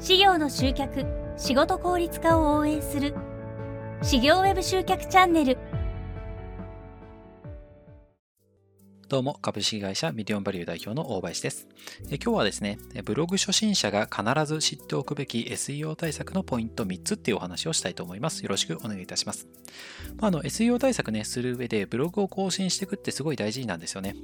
事業の集客仕事効率化を応援する。事業ウェブ集客チャンネル。どうも、株式会社ミリオンバリュー代表の大林です。え今日はですね、ブログ初心者が必ず知っておくべき SEO 対策のポイント3つっていうお話をしたいと思います。よろしくお願いいたします。まあ、あの SEO 対策ね、する上でブログを更新していくってすごい大事なんですよね。やっ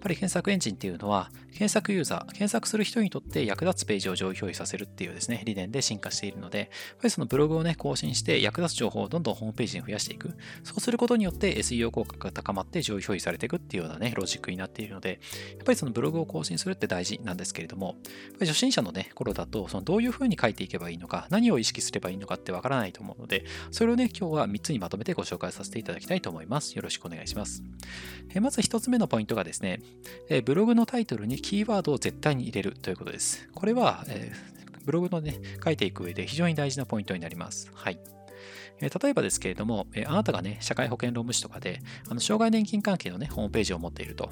ぱり検索エンジンっていうのは、検索ユーザー、検索する人にとって役立つページを上位表示させるっていうですね、理念で進化しているので、やっぱりそのブログをね、更新して役立つ情報をどんどんホームページに増やしていく。そうすることによって SEO 効果が高まって上位表示されていくっていうようなね、ジックになっているので、やっぱりそのブログを更新するって大事なんですけれども、初心者のね、頃だと、そのどういうふうに書いていけばいいのか、何を意識すればいいのかってわからないと思うので、それをね、今日は3つにまとめてご紹介させていただきたいと思います。よろしくお願いします。えまず1つ目のポイントがですね、えブログのタイトルにキーワードを絶対に入れるということです。これは、えブログのね、書いていく上で非常に大事なポイントになります。はい。え例えばですけれども、えあなたがね、社会保険労務士とかで、あの障害年金関係のね、ホームページを持っていると。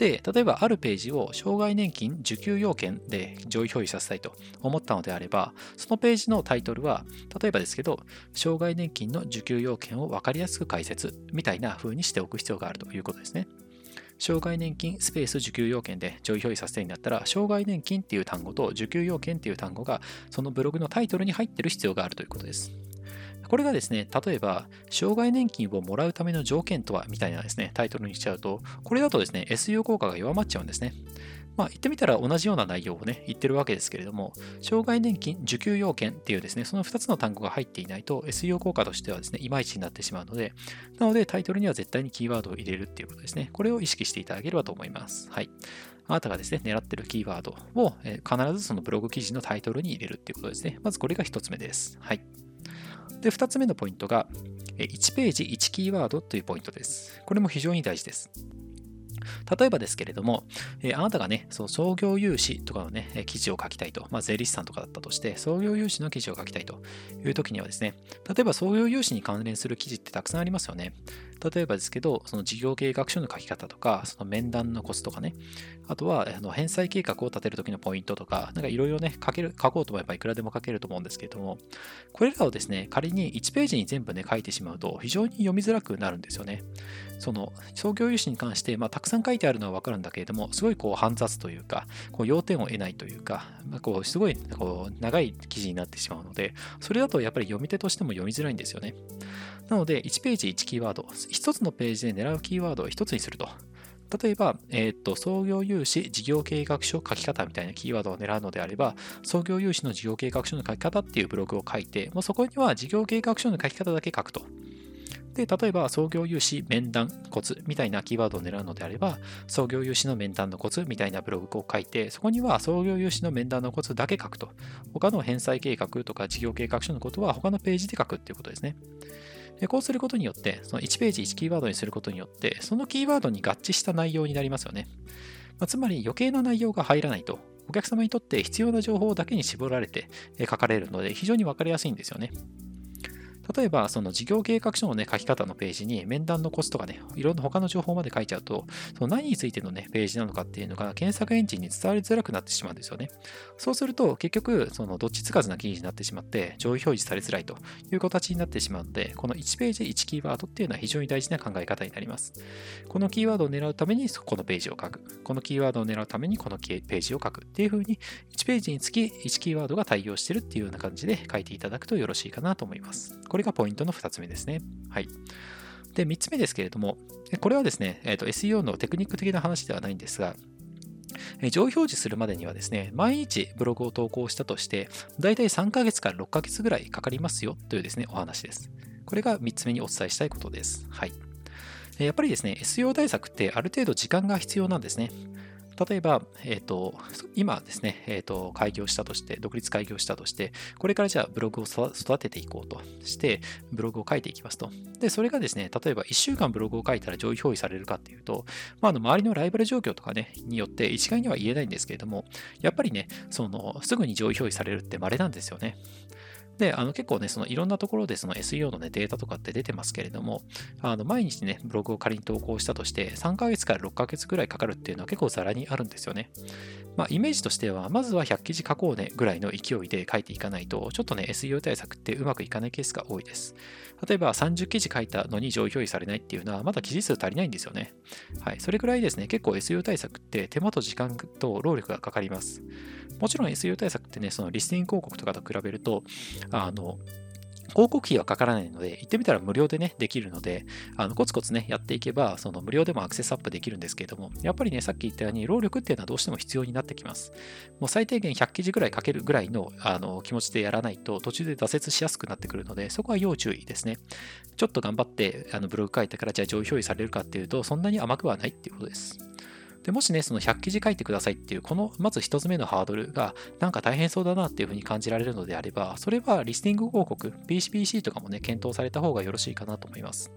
で、例えばあるページを障害年金受給要件で上位表示させたいと思ったのであれば、そのページのタイトルは、例えばですけど、障害年金の受給要件を分かりやすく解説みたいな風にしておく必要があるということですね。障害年金スペース受給要件で上位表示させたいんだったら、障害年金っていう単語と受給要件っていう単語がそのブログのタイトルに入ってる必要があるということです。これがですね、例えば、障害年金をもらうための条件とはみたいなですね、タイトルにしちゃうと、これだとですね、SEO 効果が弱まっちゃうんですね。まあ、言ってみたら同じような内容をね、言ってるわけですけれども、障害年金受給要件っていうですね、その2つの単語が入っていないと SEO 効果としてはですね、いまいちになってしまうので、なのでタイトルには絶対にキーワードを入れるっていうことですね。これを意識していただければと思います。はい。あなたがですね、狙ってるキーワードを、え必ずそのブログ記事のタイトルに入れるっていうことですね。まずこれが1つ目です。はい。で、2つ目のポイントが、1ページ1キーワードというポイントです。これも非常に大事です。例えばですけれども、えあなたがね、その創業融資とかのね、記事を書きたいと、まあ、税理士さんとかだったとして、創業融資の記事を書きたいという時にはですね、例えば創業融資に関連する記事ってたくさんありますよね。例えばですけど、その事業計画書の書き方とか、その面談のコツとかね、あとはあの返済計画を立てるときのポイントとか、なんかいろいろね、書ける、書こうと思えばいくらでも書けると思うんですけれども、これらをですね、仮に1ページに全部ね、書いてしまうと非常に読みづらくなるんですよね。その創業融資に関して、まあ、たくさん書いてあるのはわかるんだけれども、すごいこう煩雑というか、こう要点を得ないというか、まあ、こうすごいこう長い記事になってしまうので、それだとやっぱり読み手としても読みづらいんですよね。なので、1ページ1キーワード、1つのページで狙うキーワードを1つにすると。例えば、えー、と創業融資事業計画書書き方みたいなキーワードを狙うのであれば、創業融資の事業計画書の書き方っていうブログを書いて、もうそこには事業計画書の書き方だけ書くと。で、例えば、創業融資面談コツみたいなキーワードを狙うのであれば、創業融資の面談のコツみたいなブログを書いて、そこには創業融資の面談のコツだけ書くと。他の返済計画とか事業計画書のことは他のページで書くっていうことですね。でこうすることによって、その1ページ1キーワードにすることによって、そのキーワードに合致した内容になりますよね。まあ、つまり余計な内容が入らないと、お客様にとって必要な情報だけに絞られて書かれるので、非常に分かりやすいんですよね。例えば、その事業計画書のね、書き方のページに面談のコツとかね、いろんな他の情報まで書いちゃうと、その何についてのね、ページなのかっていうのが検索エンジンに伝わりづらくなってしまうんですよね。そうすると、結局、そのどっちつかずな記事になってしまって、上位表示されづらいという形になってしまうので、この1ページ1キーワードっていうのは非常に大事な考え方になります。このキーワードを狙うためにこのページを書く。このキーワードを狙うためにこのページを書くっていう風に、1ページにつき1キーワードが対応してるっていうような感じで書いていただくとよろしいかなと思います。これれがポイントの2つ目ですね。はい。で、3つ目ですけれども、これはですね、えーと、SEO のテクニック的な話ではないんですが、上表示するまでにはですね、毎日ブログを投稿したとして、だいたい3ヶ月から6ヶ月ぐらいかかりますよというですね、お話です。これが3つ目にお伝えしたいことです。はい。やっぱりですね、SEO 対策ってある程度時間が必要なんですね。例えば、えーと、今ですね、えーと、開業したとして、独立開業したとして、これからじゃあブログを育てていこうとして、ブログを書いていきますと。で、それがですね、例えば1週間ブログを書いたら上位表示されるかっていうと、まあ、あの周りのライバル状況とかね、によって一概には言えないんですけれども、やっぱりね、そのすぐに上位表示されるって稀なんですよね。で、あの結構ね、そのいろんなところでその SEO の、ね、データとかって出てますけれども、あの毎日ね、ブログを仮に投稿したとして、3ヶ月から6ヶ月ぐらいかかるっていうのは結構ざらにあるんですよね。まあ、イメージとしては、まずは100記事書こうねぐらいの勢いで書いていかないと、ちょっとね、SEO 対策ってうまくいかないケースが多いです。例えば30記事書いたのに上位表示されないっていうのは、まだ記事数足りないんですよね。はい。それぐらいですね、結構 SEO 対策って手間と時間と労力がかかります。もちろん SEO 対策ってね、そのリスニング広告とかと比べると、あの、広告費はかからないので、行ってみたら無料でね、できるので、あのコツコツね、やっていけば、その無料でもアクセスアップできるんですけれども、やっぱりね、さっき言ったように、労力っていうのはどうしても必要になってきます。もう最低限100記事ぐらい書けるぐらいのあの気持ちでやらないと、途中で挫折しやすくなってくるので、そこは要注意ですね。ちょっと頑張ってあのブログ書いたから、じゃあ上位表示されるかっていうと、そんなに甘くはないっていうことです。でもしね、その100記事書いてくださいっていう、このまず1つ目のハードルが、なんか大変そうだなっていうふうに感じられるのであれば、それはリスティング広告、PCPC とかもね、検討された方がよろしいかなと思います。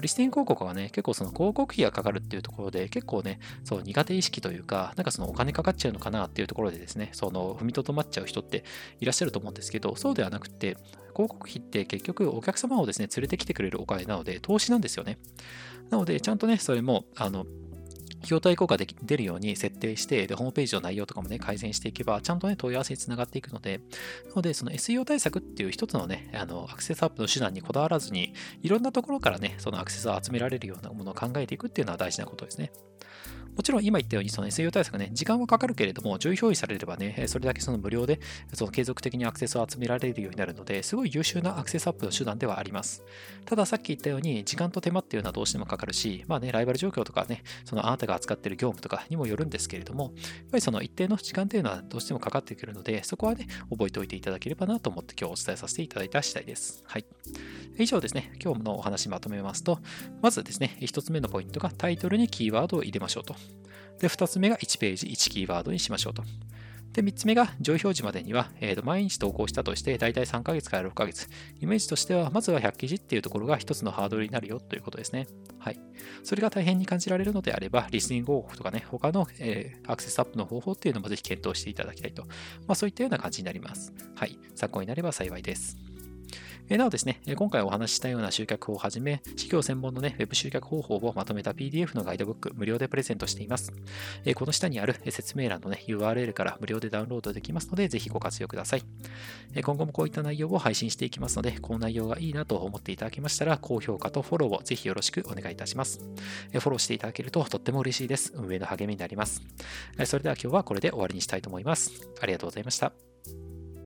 リスティング広告はね、結構その広告費がかかるっていうところで、結構ね、そう苦手意識というか、なんかそのお金かかっちゃうのかなっていうところでですね、その踏みとどまっちゃう人っていらっしゃると思うんですけど、そうではなくて、広告費って結局お客様をですね、連れてきてくれるお金なので、投資なんですよね。なので、ちゃんとね、それも、あの、費用対効果で出るように設定して、で、ホームページの内容とかもね、改善していけば、ちゃんとね、問い合わせにつながっていくので、なので、その SEO 対策っていう一つのね、あの、アクセスアップの手段にこだわらずに、いろんなところからね、そのアクセスを集められるようなものを考えていくっていうのは大事なことですね。もちろん今言ったようにその SEO 対策ね、時間はかかるけれども、上位表示されればね、それだけその無料でその継続的にアクセスを集められるようになるので、すごい優秀なアクセスアップの手段ではあります。たださっき言ったように、時間と手間っていうのはどうしてもかかるし、まあね、ライバル状況とかね、そのあなたが扱っている業務とかにもよるんですけれども、やっぱりその一定の時間っていうのはどうしてもかかってくるので、そこはね、覚えておいていただければなと思って今日お伝えさせていただいた次第です。はい。以上ですね、今日のお話まとめますと、まずですね、1つ目のポイントがタイトルにキーワードを入れましょうと。で、2つ目が1ページ1キーワードにしましょうと。で、3つ目が上位表示までには、えー、と毎日投稿したとして、だいたい3ヶ月から6ヶ月。イメージとしては、まずは100記事っていうところが1つのハードルになるよということですね。はい。それが大変に感じられるのであれば、リスニング広告とかね、他の、えー、アクセスアップの方法っていうのもぜひ検討していただきたいと。まあ、そういったような感じになります。はい。参考になれば幸いです。なおですね、今回お話ししたような集客をはじめ、企業専門のね、Web 集客方法をまとめた PDF のガイドブック、無料でプレゼントしています。この下にある説明欄のね、URL から無料でダウンロードできますので、ぜひご活用ください。今後もこういった内容を配信していきますので、この内容がいいなと思っていただけましたら、高評価とフォローをぜひよろしくお願いいたします。フォローしていただけるととっても嬉しいです。運営の励みになります。それでは今日はこれで終わりにしたいと思います。ありがとうございました。